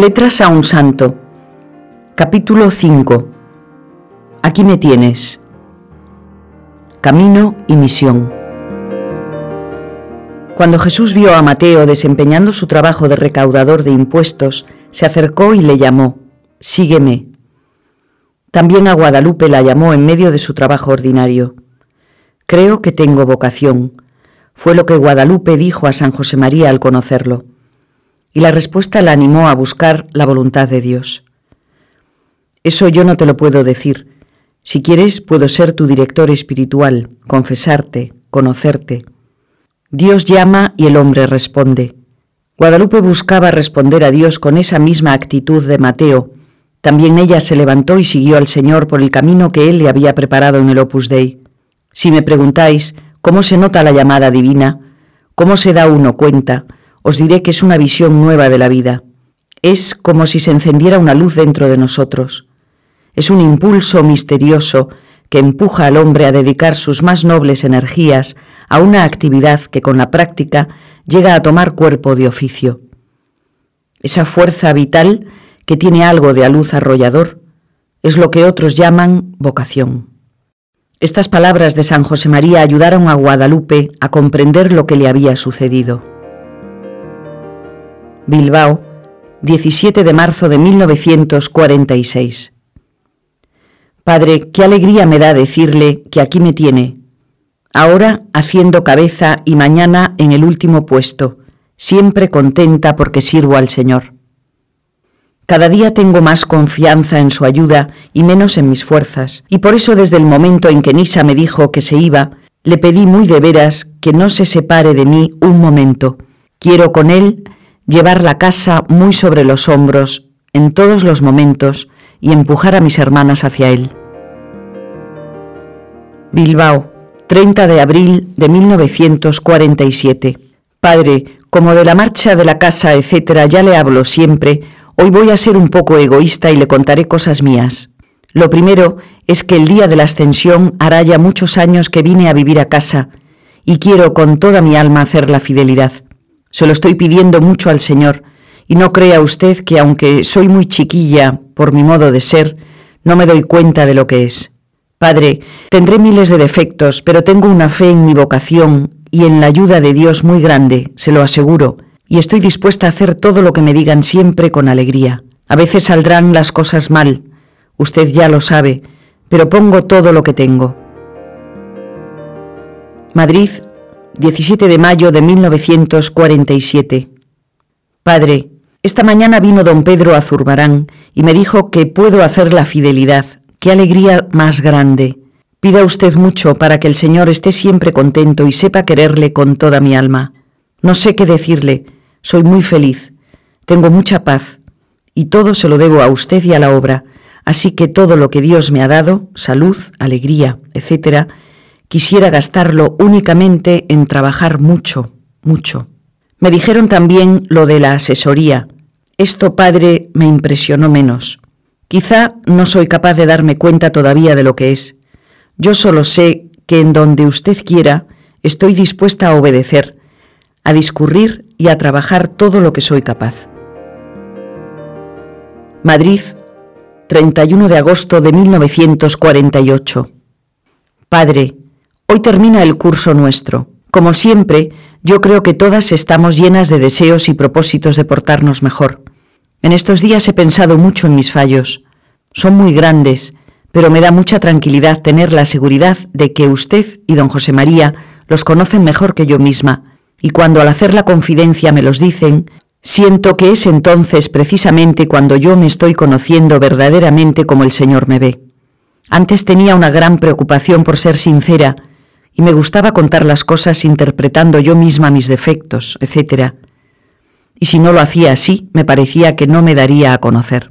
Letras a un santo. Capítulo 5. Aquí me tienes. Camino y misión. Cuando Jesús vio a Mateo desempeñando su trabajo de recaudador de impuestos, se acercó y le llamó, Sígueme. También a Guadalupe la llamó en medio de su trabajo ordinario. Creo que tengo vocación, fue lo que Guadalupe dijo a San José María al conocerlo y la respuesta la animó a buscar la voluntad de Dios. Eso yo no te lo puedo decir. Si quieres, puedo ser tu director espiritual, confesarte, conocerte. Dios llama y el hombre responde. Guadalupe buscaba responder a Dios con esa misma actitud de Mateo. También ella se levantó y siguió al Señor por el camino que Él le había preparado en el Opus Dei. Si me preguntáis cómo se nota la llamada divina, cómo se da uno cuenta, os diré que es una visión nueva de la vida. Es como si se encendiera una luz dentro de nosotros. Es un impulso misterioso que empuja al hombre a dedicar sus más nobles energías a una actividad que con la práctica llega a tomar cuerpo de oficio. Esa fuerza vital que tiene algo de a luz arrollador es lo que otros llaman vocación. Estas palabras de San José María ayudaron a Guadalupe a comprender lo que le había sucedido. Bilbao, 17 de marzo de 1946. Padre, qué alegría me da decirle que aquí me tiene, ahora haciendo cabeza y mañana en el último puesto, siempre contenta porque sirvo al Señor. Cada día tengo más confianza en su ayuda y menos en mis fuerzas, y por eso desde el momento en que Nisa me dijo que se iba, le pedí muy de veras que no se separe de mí un momento. Quiero con él llevar la casa muy sobre los hombros en todos los momentos y empujar a mis hermanas hacia él. Bilbao, 30 de abril de 1947. Padre, como de la marcha de la casa, etcétera, ya le hablo siempre, hoy voy a ser un poco egoísta y le contaré cosas mías. Lo primero es que el día de la ascensión hará ya muchos años que vine a vivir a casa y quiero con toda mi alma hacer la fidelidad. Se lo estoy pidiendo mucho al Señor, y no crea usted que aunque soy muy chiquilla por mi modo de ser, no me doy cuenta de lo que es. Padre, tendré miles de defectos, pero tengo una fe en mi vocación y en la ayuda de Dios muy grande, se lo aseguro, y estoy dispuesta a hacer todo lo que me digan siempre con alegría. A veces saldrán las cosas mal, usted ya lo sabe, pero pongo todo lo que tengo. Madrid, 17 de mayo de 1947. Padre, esta mañana vino don Pedro a Zurbarán y me dijo que puedo hacer la fidelidad. ¡Qué alegría más grande! Pida usted mucho para que el Señor esté siempre contento y sepa quererle con toda mi alma. No sé qué decirle, soy muy feliz, tengo mucha paz, y todo se lo debo a usted y a la obra, así que todo lo que Dios me ha dado, salud, alegría, etcétera, quisiera gastarlo únicamente en trabajar mucho, mucho. Me dijeron también lo de la asesoría. Esto, padre, me impresionó menos. Quizá no soy capaz de darme cuenta todavía de lo que es. Yo solo sé que en donde usted quiera estoy dispuesta a obedecer, a discurrir y a trabajar todo lo que soy capaz. Madrid, 31 de agosto de 1948. Padre, Hoy termina el curso nuestro. Como siempre, yo creo que todas estamos llenas de deseos y propósitos de portarnos mejor. En estos días he pensado mucho en mis fallos. Son muy grandes, pero me da mucha tranquilidad tener la seguridad de que usted y don José María los conocen mejor que yo misma, y cuando al hacer la confidencia me los dicen, siento que es entonces precisamente cuando yo me estoy conociendo verdaderamente como el Señor me ve. Antes tenía una gran preocupación por ser sincera, y me gustaba contar las cosas interpretando yo misma mis defectos, etc. Y si no lo hacía así, me parecía que no me daría a conocer.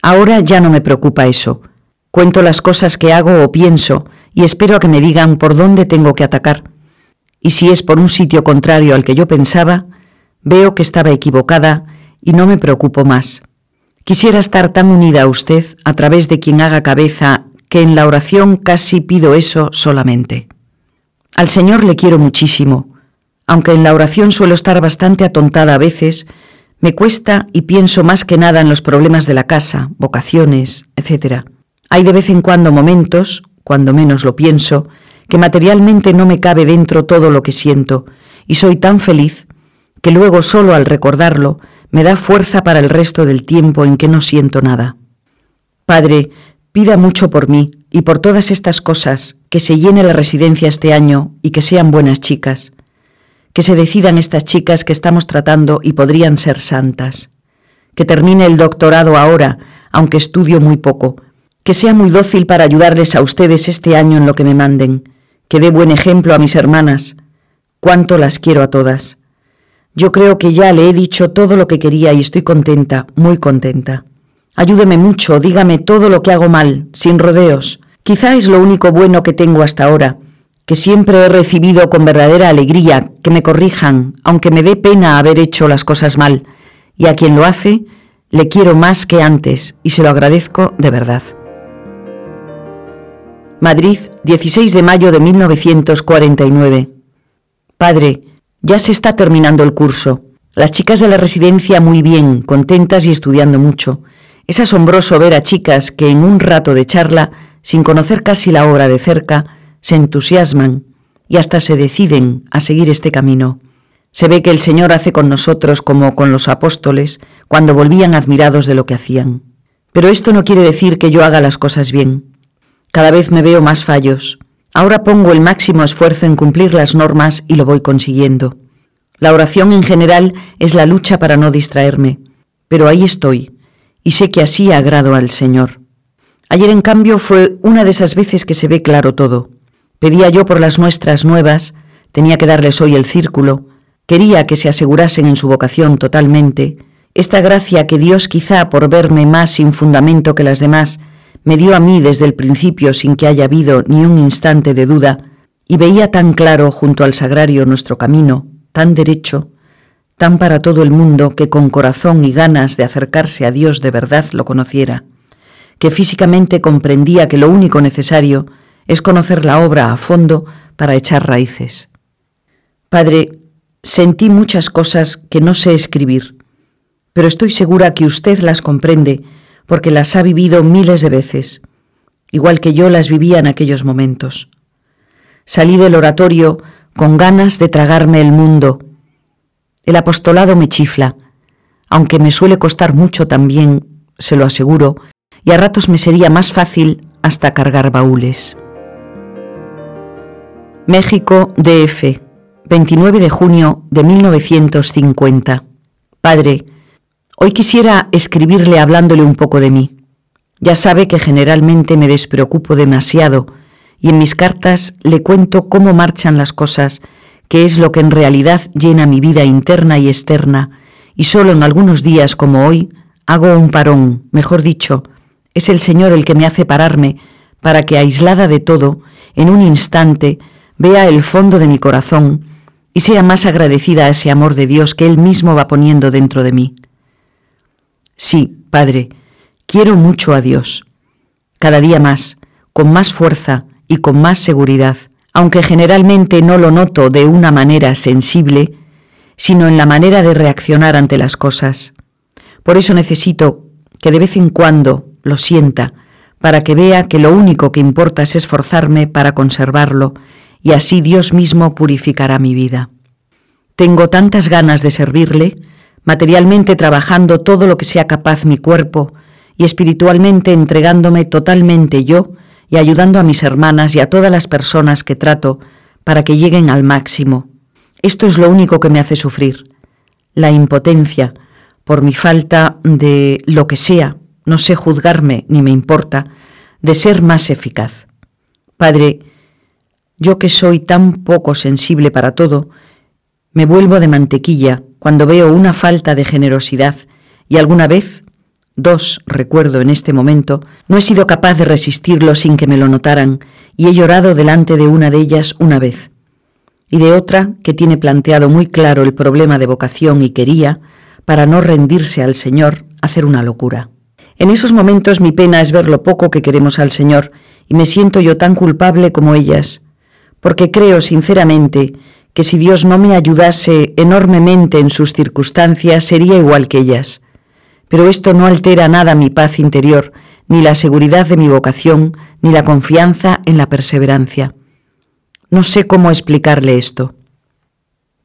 Ahora ya no me preocupa eso. Cuento las cosas que hago o pienso y espero a que me digan por dónde tengo que atacar. Y si es por un sitio contrario al que yo pensaba, veo que estaba equivocada y no me preocupo más. Quisiera estar tan unida a usted a través de quien haga cabeza que en la oración casi pido eso solamente. Al Señor le quiero muchísimo, aunque en la oración suelo estar bastante atontada a veces, Me cuesta y pienso más que nada en los problemas de la casa, vocaciones, etc. Hay de vez en cuando momentos, cuando menos lo pienso, que materialmente no me cabe dentro todo lo que siento, y soy tan feliz que luego solo al recordarlo me da fuerza para el resto del tiempo en que no siento nada. Padre, pida mucho por mí y por todas estas cosas, que se llene la residencia este año y que sean buenas chicas, que se decidan estas chicas que estamos tratando y podrían ser santas, que termine el doctorado ahora, aunque estudio muy poco, que sea muy dócil para ayudarles a ustedes este año en lo que me manden, que dé buen ejemplo a mis hermanas, cuánto las quiero a todas. Yo creo que ya le he dicho todo lo que quería y estoy contenta, muy contenta. Ayúdeme mucho, dígame todo lo que hago mal, sin rodeos. Quizá es lo único bueno que tengo hasta ahora, que siempre he recibido con verdadera alegría que me corrijan, aunque me dé pena haber hecho las cosas mal, y a quien lo hace, le quiero más que antes y se lo agradezco de verdad. Madrid, 16 de mayo de 1949. Padre, ya se está terminando el curso. Las chicas de la residencia muy bien, contentas y estudiando mucho. Es asombroso ver a chicas que en un rato de charla, sin conocer casi la obra de cerca, se entusiasman y hasta se deciden a seguir este camino. Se ve que el Señor hace con nosotros como con los apóstoles cuando volvían admirados de lo que hacían. Pero esto no quiere decir que yo haga las cosas bien. Cada vez me veo más fallos. Ahora pongo el máximo esfuerzo en cumplir las normas y lo voy consiguiendo. La oración en general es la lucha para no distraerme, pero ahí estoy, y sé que así agrado al Señor. Ayer, en cambio, fue una de esas veces que se ve claro todo. Pedía yo por las muestras nuevas, tenía que darles hoy el círculo, quería que se asegurasen en su vocación totalmente, esta gracia que Dios quizá por verme más sin fundamento que las demás, me dio a mí desde el principio sin que haya habido ni un instante de duda, y veía tan claro junto al sagrario nuestro camino, tan derecho, tan para todo el mundo que con corazón y ganas de acercarse a Dios de verdad lo conociera, que físicamente comprendía que lo único necesario es conocer la obra a fondo para echar raíces. Padre, sentí muchas cosas que no sé escribir, pero estoy segura que usted las comprende porque las ha vivido miles de veces, igual que yo las vivía en aquellos momentos. Salí del oratorio con ganas de tragarme el mundo. El apostolado me chifla, aunque me suele costar mucho también, se lo aseguro, y a ratos me sería más fácil hasta cargar baúles. México, DF, 29 de junio de 1950. Padre, Hoy quisiera escribirle hablándole un poco de mí. Ya sabe que generalmente me despreocupo demasiado y en mis cartas le cuento cómo marchan las cosas, que es lo que en realidad llena mi vida interna y externa, y solo en algunos días como hoy hago un parón, mejor dicho, es el Señor el que me hace pararme para que aislada de todo, en un instante, vea el fondo de mi corazón y sea más agradecida a ese amor de Dios que Él mismo va poniendo dentro de mí. Sí, Padre, quiero mucho a Dios, cada día más, con más fuerza y con más seguridad, aunque generalmente no lo noto de una manera sensible, sino en la manera de reaccionar ante las cosas. Por eso necesito que de vez en cuando lo sienta, para que vea que lo único que importa es esforzarme para conservarlo, y así Dios mismo purificará mi vida. Tengo tantas ganas de servirle, materialmente trabajando todo lo que sea capaz mi cuerpo y espiritualmente entregándome totalmente yo y ayudando a mis hermanas y a todas las personas que trato para que lleguen al máximo. Esto es lo único que me hace sufrir, la impotencia por mi falta de lo que sea, no sé juzgarme ni me importa, de ser más eficaz. Padre, yo que soy tan poco sensible para todo, me vuelvo de mantequilla cuando veo una falta de generosidad y alguna vez, dos recuerdo en este momento, no he sido capaz de resistirlo sin que me lo notaran y he llorado delante de una de ellas una vez y de otra que tiene planteado muy claro el problema de vocación y quería, para no rendirse al Señor, hacer una locura. En esos momentos mi pena es ver lo poco que queremos al Señor y me siento yo tan culpable como ellas, porque creo sinceramente que si Dios no me ayudase enormemente en sus circunstancias sería igual que ellas. Pero esto no altera nada mi paz interior, ni la seguridad de mi vocación, ni la confianza en la perseverancia. No sé cómo explicarle esto.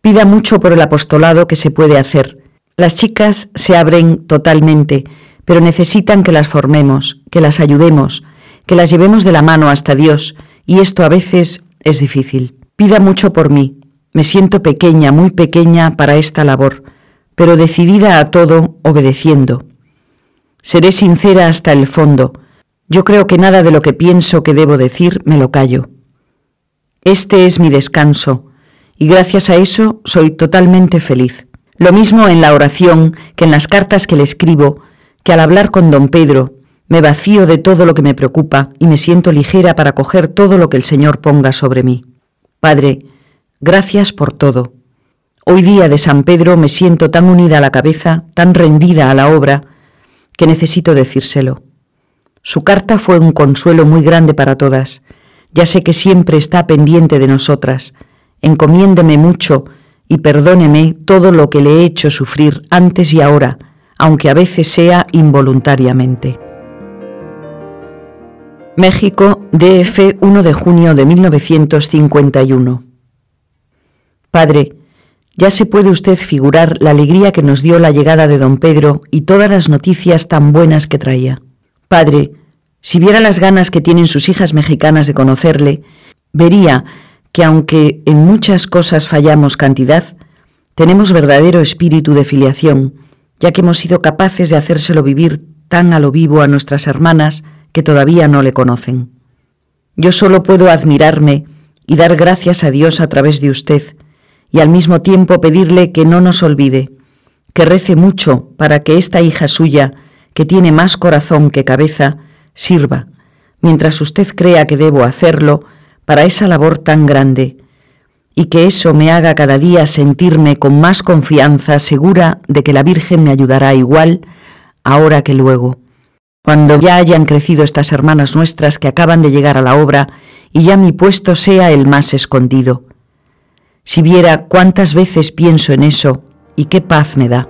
Pida mucho por el apostolado que se puede hacer. Las chicas se abren totalmente, pero necesitan que las formemos, que las ayudemos, que las llevemos de la mano hasta Dios, y esto a veces es difícil. Pida mucho por mí. Me siento pequeña, muy pequeña para esta labor, pero decidida a todo, obedeciendo. Seré sincera hasta el fondo. Yo creo que nada de lo que pienso que debo decir me lo callo. Este es mi descanso, y gracias a eso soy totalmente feliz. Lo mismo en la oración que en las cartas que le escribo, que al hablar con don Pedro, me vacío de todo lo que me preocupa y me siento ligera para coger todo lo que el Señor ponga sobre mí. Padre, gracias por todo. Hoy día de San Pedro me siento tan unida a la cabeza, tan rendida a la obra, que necesito decírselo. Su carta fue un consuelo muy grande para todas. Ya sé que siempre está pendiente de nosotras. Encomiéndeme mucho y perdóneme todo lo que le he hecho sufrir antes y ahora, aunque a veces sea involuntariamente. México, DF 1 de junio de 1951. Padre, ya se puede usted figurar la alegría que nos dio la llegada de don Pedro y todas las noticias tan buenas que traía. Padre, si viera las ganas que tienen sus hijas mexicanas de conocerle, vería que aunque en muchas cosas fallamos cantidad, tenemos verdadero espíritu de filiación, ya que hemos sido capaces de hacérselo vivir tan a lo vivo a nuestras hermanas que todavía no le conocen. Yo solo puedo admirarme y dar gracias a Dios a través de usted, y al mismo tiempo pedirle que no nos olvide, que rece mucho para que esta hija suya, que tiene más corazón que cabeza, sirva, mientras usted crea que debo hacerlo, para esa labor tan grande, y que eso me haga cada día sentirme con más confianza, segura de que la Virgen me ayudará igual ahora que luego. Cuando ya hayan crecido estas hermanas nuestras que acaban de llegar a la obra y ya mi puesto sea el más escondido, si viera cuántas veces pienso en eso y qué paz me da.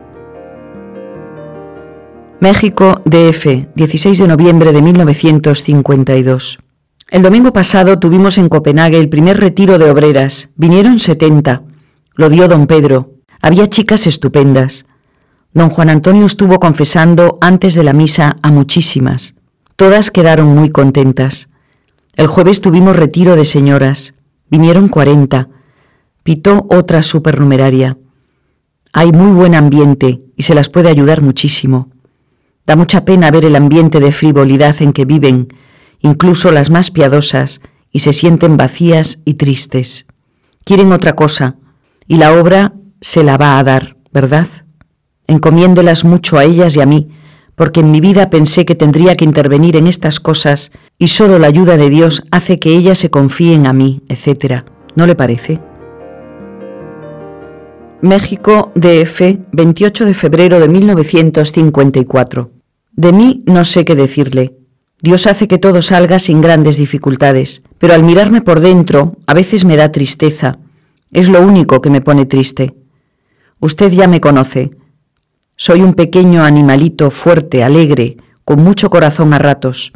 México, DF, 16 de noviembre de 1952. El domingo pasado tuvimos en Copenhague el primer retiro de obreras. Vinieron 70. Lo dio don Pedro. Había chicas estupendas. Don Juan Antonio estuvo confesando antes de la misa a muchísimas. Todas quedaron muy contentas. El jueves tuvimos retiro de señoras. Vinieron 40 pitó otra supernumeraria. Hay muy buen ambiente y se las puede ayudar muchísimo. Da mucha pena ver el ambiente de frivolidad en que viven, incluso las más piadosas, y se sienten vacías y tristes. Quieren otra cosa, y la obra se la va a dar, ¿verdad? Encomiéndelas mucho a ellas y a mí, porque en mi vida pensé que tendría que intervenir en estas cosas y solo la ayuda de Dios hace que ellas se confíen a mí, etc. ¿No le parece? México, DF, 28 de febrero de 1954. De mí no sé qué decirle. Dios hace que todo salga sin grandes dificultades, pero al mirarme por dentro a veces me da tristeza. Es lo único que me pone triste. Usted ya me conoce. Soy un pequeño animalito fuerte, alegre, con mucho corazón a ratos,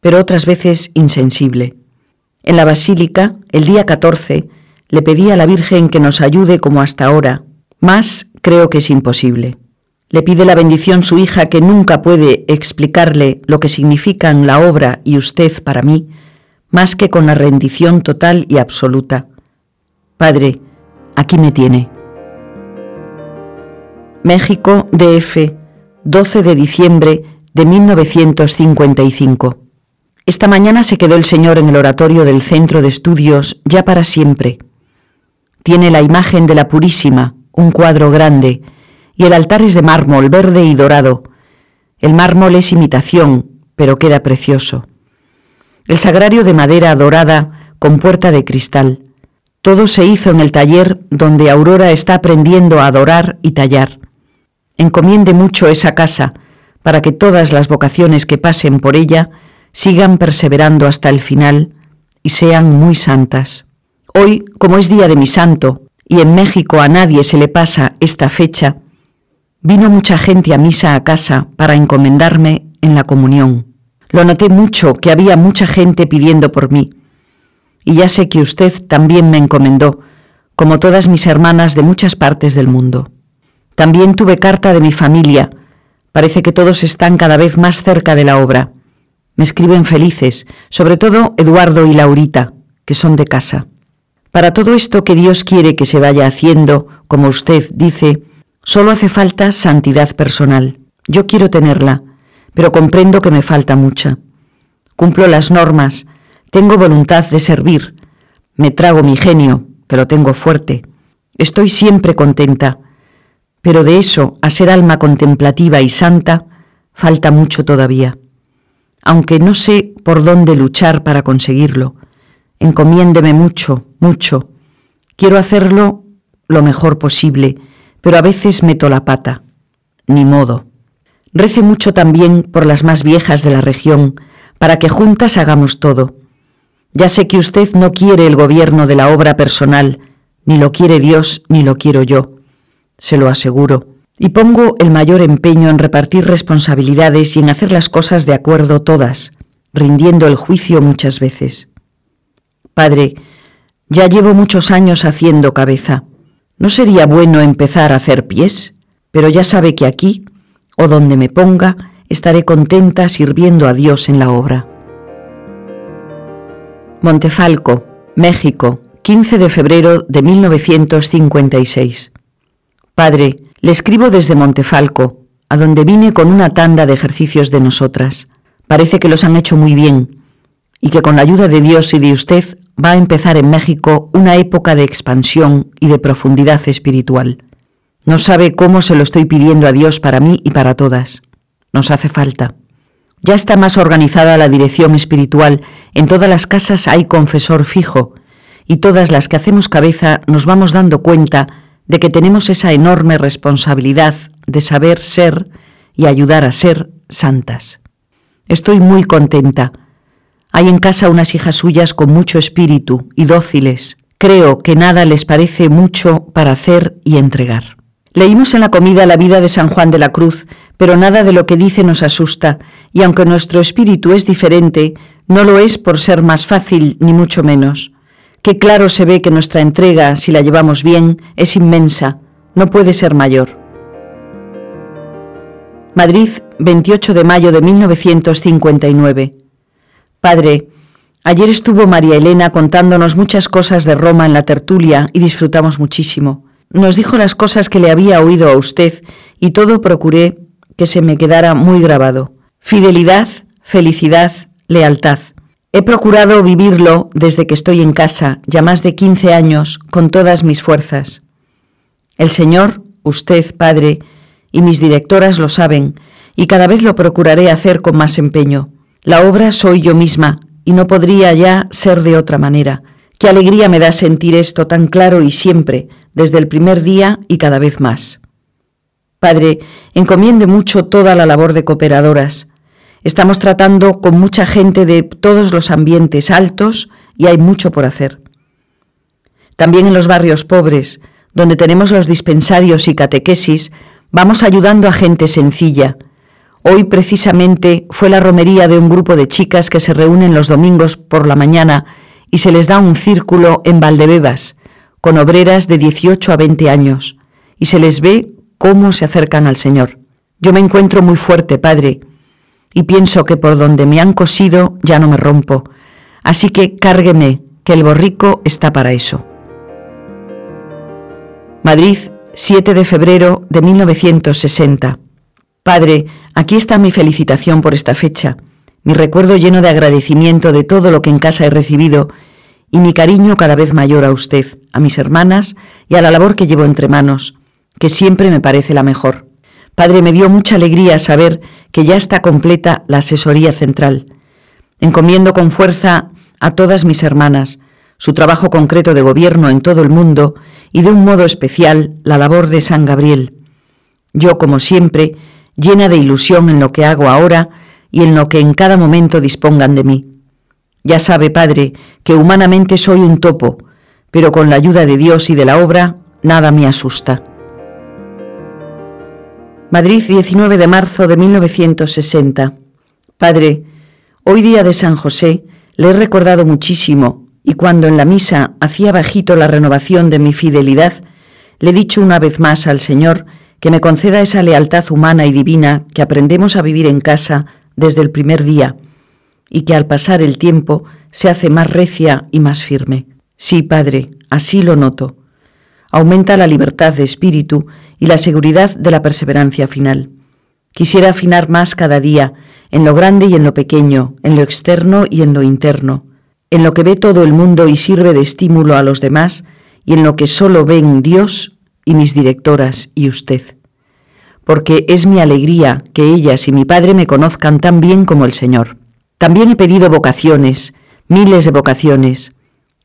pero otras veces insensible. En la basílica, el día 14, le pedí a la Virgen que nos ayude como hasta ahora, más creo que es imposible. Le pide la bendición su hija que nunca puede explicarle lo que significan la obra y usted para mí, más que con la rendición total y absoluta. Padre, aquí me tiene. México, DF, 12 de diciembre de 1955. Esta mañana se quedó el Señor en el oratorio del Centro de Estudios ya para siempre. Tiene la imagen de la Purísima, un cuadro grande, y el altar es de mármol verde y dorado. El mármol es imitación, pero queda precioso. El sagrario de madera dorada con puerta de cristal. Todo se hizo en el taller donde Aurora está aprendiendo a adorar y tallar. Encomiende mucho esa casa para que todas las vocaciones que pasen por ella sigan perseverando hasta el final y sean muy santas. Hoy, como es día de mi santo, y en México a nadie se le pasa esta fecha, vino mucha gente a misa a casa para encomendarme en la comunión. Lo noté mucho que había mucha gente pidiendo por mí. Y ya sé que usted también me encomendó, como todas mis hermanas de muchas partes del mundo. También tuve carta de mi familia. Parece que todos están cada vez más cerca de la obra. Me escriben felices, sobre todo Eduardo y Laurita, que son de casa. Para todo esto que Dios quiere que se vaya haciendo, como usted dice, solo hace falta santidad personal. Yo quiero tenerla, pero comprendo que me falta mucha. Cumplo las normas, tengo voluntad de servir, me trago mi genio, que lo tengo fuerte. Estoy siempre contenta, pero de eso a ser alma contemplativa y santa falta mucho todavía. Aunque no sé por dónde luchar para conseguirlo, encomiéndeme mucho, mucho. Quiero hacerlo lo mejor posible, pero a veces meto la pata. Ni modo. Rece mucho también por las más viejas de la región, para que juntas hagamos todo. Ya sé que usted no quiere el gobierno de la obra personal, ni lo quiere Dios, ni lo quiero yo, se lo aseguro, y pongo el mayor empeño en repartir responsabilidades y en hacer las cosas de acuerdo todas, rindiendo el juicio muchas veces. Padre, ya llevo muchos años haciendo cabeza. ¿No sería bueno empezar a hacer pies? Pero ya sabe que aquí, o donde me ponga, estaré contenta sirviendo a Dios en la obra. Montefalco, México, 15 de febrero de 1956. Padre, le escribo desde Montefalco, a donde vine con una tanda de ejercicios de nosotras. Parece que los han hecho muy bien y que con la ayuda de Dios y de usted va a empezar en México una época de expansión y de profundidad espiritual. No sabe cómo se lo estoy pidiendo a Dios para mí y para todas. Nos hace falta. Ya está más organizada la dirección espiritual, en todas las casas hay confesor fijo, y todas las que hacemos cabeza nos vamos dando cuenta de que tenemos esa enorme responsabilidad de saber ser y ayudar a ser santas. Estoy muy contenta, hay en casa unas hijas suyas con mucho espíritu y dóciles. Creo que nada les parece mucho para hacer y entregar. Leímos en la comida la vida de San Juan de la Cruz, pero nada de lo que dice nos asusta, y aunque nuestro espíritu es diferente, no lo es por ser más fácil ni mucho menos. Qué claro se ve que nuestra entrega, si la llevamos bien, es inmensa, no puede ser mayor. Madrid, 28 de mayo de 1959. Padre, ayer estuvo María Elena contándonos muchas cosas de Roma en la tertulia y disfrutamos muchísimo. Nos dijo las cosas que le había oído a usted y todo procuré que se me quedara muy grabado. Fidelidad, felicidad, lealtad. He procurado vivirlo desde que estoy en casa, ya más de 15 años, con todas mis fuerzas. El Señor, usted, Padre, y mis directoras lo saben, y cada vez lo procuraré hacer con más empeño. La obra soy yo misma y no podría ya ser de otra manera. Qué alegría me da sentir esto tan claro y siempre, desde el primer día y cada vez más. Padre, encomiende mucho toda la labor de cooperadoras. Estamos tratando con mucha gente de todos los ambientes altos y hay mucho por hacer. También en los barrios pobres, donde tenemos los dispensarios y catequesis, vamos ayudando a gente sencilla, Hoy precisamente fue la romería de un grupo de chicas que se reúnen los domingos por la mañana y se les da un círculo en Valdebebas, con obreras de 18 a 20 años, y se les ve cómo se acercan al Señor. Yo me encuentro muy fuerte, Padre, y pienso que por donde me han cosido ya no me rompo, así que cárgueme, que el borrico está para eso. Madrid, 7 de febrero de 1960. Padre, aquí está mi felicitación por esta fecha, mi recuerdo lleno de agradecimiento de todo lo que en casa he recibido y mi cariño cada vez mayor a usted, a mis hermanas y a la labor que llevo entre manos, que siempre me parece la mejor. Padre, me dio mucha alegría saber que ya está completa la asesoría central. Encomiendo con fuerza a todas mis hermanas su trabajo concreto de gobierno en todo el mundo y de un modo especial la labor de San Gabriel. Yo, como siempre, llena de ilusión en lo que hago ahora y en lo que en cada momento dispongan de mí. Ya sabe, Padre, que humanamente soy un topo, pero con la ayuda de Dios y de la obra, nada me asusta. Madrid, 19 de marzo de 1960. Padre, hoy día de San José le he recordado muchísimo y cuando en la misa hacía bajito la renovación de mi fidelidad, le he dicho una vez más al Señor que me conceda esa lealtad humana y divina que aprendemos a vivir en casa desde el primer día y que al pasar el tiempo se hace más recia y más firme. Sí, Padre, así lo noto. Aumenta la libertad de espíritu y la seguridad de la perseverancia final. Quisiera afinar más cada día, en lo grande y en lo pequeño, en lo externo y en lo interno, en lo que ve todo el mundo y sirve de estímulo a los demás, y en lo que solo ven Dios y mis directoras y usted. Porque es mi alegría que ellas y mi Padre me conozcan tan bien como el Señor. También he pedido vocaciones, miles de vocaciones,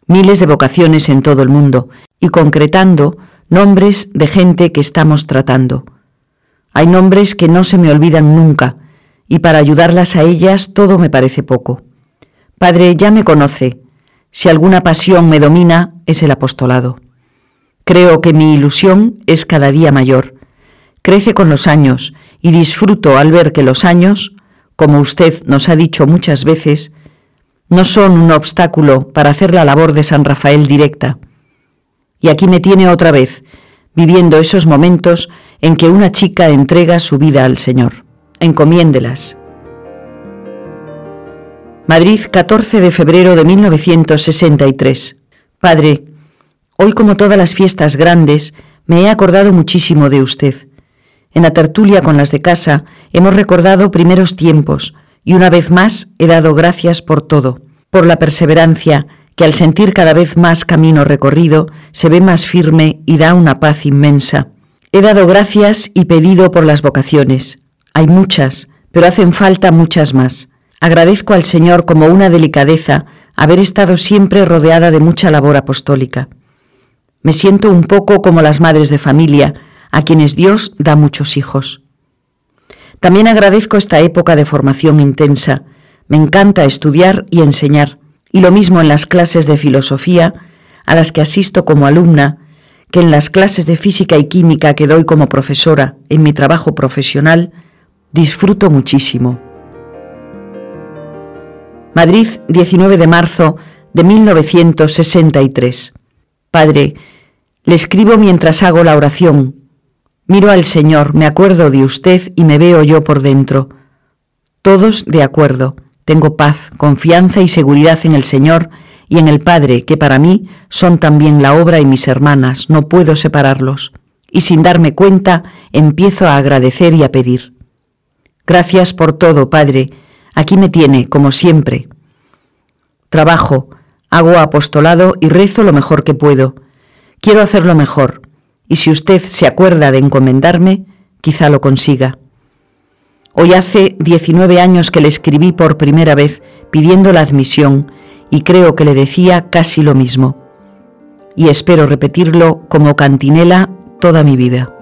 miles de vocaciones en todo el mundo y concretando nombres de gente que estamos tratando. Hay nombres que no se me olvidan nunca y para ayudarlas a ellas todo me parece poco. Padre, ya me conoce. Si alguna pasión me domina es el apostolado. Creo que mi ilusión es cada día mayor. Crece con los años y disfruto al ver que los años, como usted nos ha dicho muchas veces, no son un obstáculo para hacer la labor de San Rafael directa. Y aquí me tiene otra vez, viviendo esos momentos en que una chica entrega su vida al Señor. Encomiéndelas. Madrid, 14 de febrero de 1963. Padre, hoy como todas las fiestas grandes, me he acordado muchísimo de usted. En la tertulia con las de casa hemos recordado primeros tiempos, y una vez más he dado gracias por todo, por la perseverancia, que al sentir cada vez más camino recorrido se ve más firme y da una paz inmensa. He dado gracias y pedido por las vocaciones. Hay muchas, pero hacen falta muchas más. Agradezco al Señor como una delicadeza haber estado siempre rodeada de mucha labor apostólica. Me siento un poco como las madres de familia, a quienes Dios da muchos hijos. También agradezco esta época de formación intensa. Me encanta estudiar y enseñar, y lo mismo en las clases de filosofía, a las que asisto como alumna, que en las clases de física y química que doy como profesora en mi trabajo profesional, disfruto muchísimo. Madrid, 19 de marzo de 1963. Padre, le escribo mientras hago la oración, Miro al Señor, me acuerdo de usted y me veo yo por dentro. Todos de acuerdo. Tengo paz, confianza y seguridad en el Señor y en el Padre, que para mí son también la obra y mis hermanas, no puedo separarlos. Y sin darme cuenta, empiezo a agradecer y a pedir. Gracias por todo, Padre. Aquí me tiene, como siempre. Trabajo, hago apostolado y rezo lo mejor que puedo. Quiero hacerlo mejor y si usted se acuerda de encomendarme, quizá lo consiga. Hoy hace 19 años que le escribí por primera vez pidiendo la admisión y creo que le decía casi lo mismo. Y espero repetirlo como cantinela toda mi vida.